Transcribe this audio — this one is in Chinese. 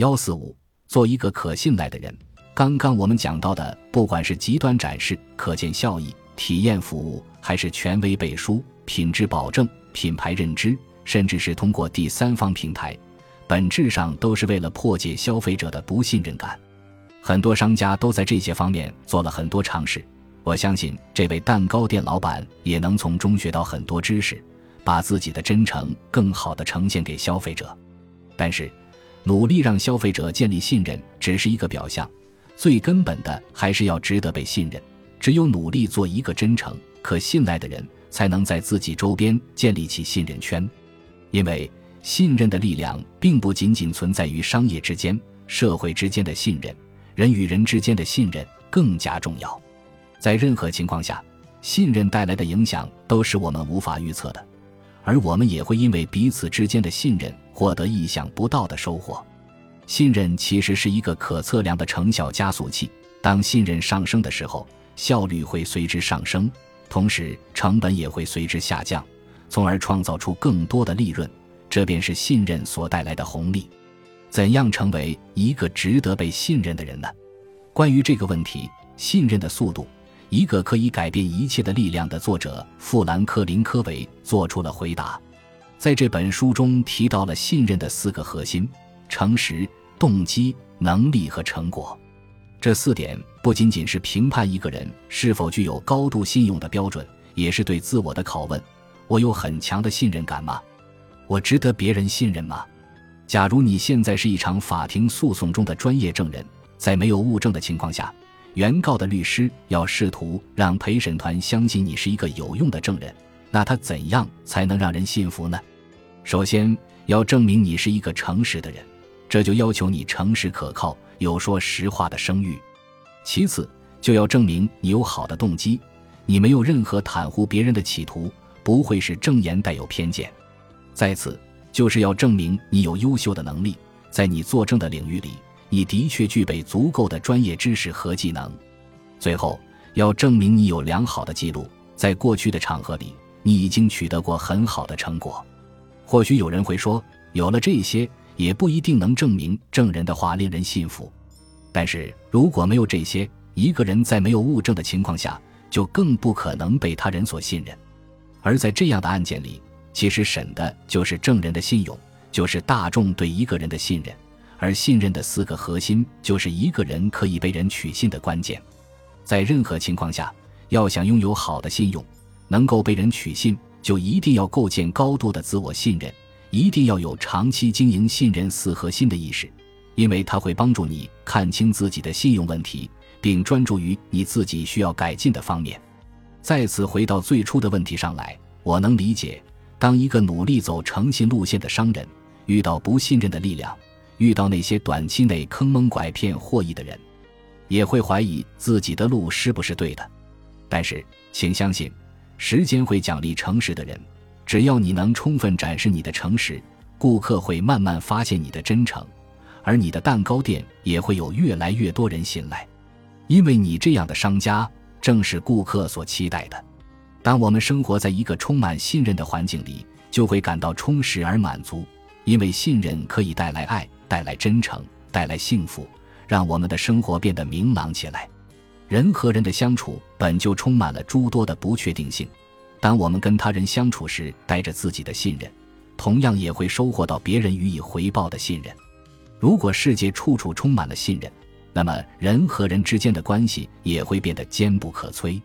幺四五，做一个可信赖的人。刚刚我们讲到的，不管是极端展示、可见效益、体验服务，还是权威背书、品质保证、品牌认知，甚至是通过第三方平台，本质上都是为了破解消费者的不信任感。很多商家都在这些方面做了很多尝试。我相信这位蛋糕店老板也能从中学到很多知识，把自己的真诚更好地呈现给消费者。但是，努力让消费者建立信任只是一个表象。最根本的还是要值得被信任。只有努力做一个真诚、可信赖的人，才能在自己周边建立起信任圈。因为信任的力量并不仅仅存在于商业之间，社会之间的信任，人与人之间的信任更加重要。在任何情况下，信任带来的影响都是我们无法预测的，而我们也会因为彼此之间的信任获得意想不到的收获。信任其实是一个可测量的成效加速器。当信任上升的时候，效率会随之上升，同时成本也会随之下降，从而创造出更多的利润。这便是信任所带来的红利。怎样成为一个值得被信任的人呢？关于这个问题，信任的速度，一个可以改变一切的力量的作者富兰克林·科维做出了回答。在这本书中提到了信任的四个核心：诚实。动机、能力和成果，这四点不仅仅是评判一个人是否具有高度信用的标准，也是对自我的拷问。我有很强的信任感吗？我值得别人信任吗？假如你现在是一场法庭诉讼中的专业证人，在没有物证的情况下，原告的律师要试图让陪审团相信你是一个有用的证人，那他怎样才能让人信服呢？首先要证明你是一个诚实的人。这就要求你诚实可靠，有说实话的声誉。其次，就要证明你有好的动机，你没有任何袒护别人的企图，不会使证言带有偏见。再次，就是要证明你有优秀的能力，在你作证的领域里，你的确具备足够的专业知识和技能。最后，要证明你有良好的记录，在过去的场合里，你已经取得过很好的成果。或许有人会说，有了这些。也不一定能证明证人的话令人信服，但是如果没有这些，一个人在没有物证的情况下，就更不可能被他人所信任。而在这样的案件里，其实审的就是证人的信用，就是大众对一个人的信任。而信任的四个核心，就是一个人可以被人取信的关键。在任何情况下，要想拥有好的信用，能够被人取信，就一定要构建高度的自我信任。一定要有长期经营信任四核心的意识，因为它会帮助你看清自己的信用问题，并专注于你自己需要改进的方面。再次回到最初的问题上来，我能理解，当一个努力走诚信路线的商人遇到不信任的力量，遇到那些短期内坑蒙拐骗获益的人，也会怀疑自己的路是不是对的。但是，请相信，时间会奖励诚实的人。只要你能充分展示你的诚实，顾客会慢慢发现你的真诚，而你的蛋糕店也会有越来越多人信赖，因为你这样的商家正是顾客所期待的。当我们生活在一个充满信任的环境里，就会感到充实而满足，因为信任可以带来爱，带来真诚，带来幸福，让我们的生活变得明朗起来。人和人的相处本就充满了诸多的不确定性。当我们跟他人相处时，带着自己的信任，同样也会收获到别人予以回报的信任。如果世界处处充满了信任，那么人和人之间的关系也会变得坚不可摧。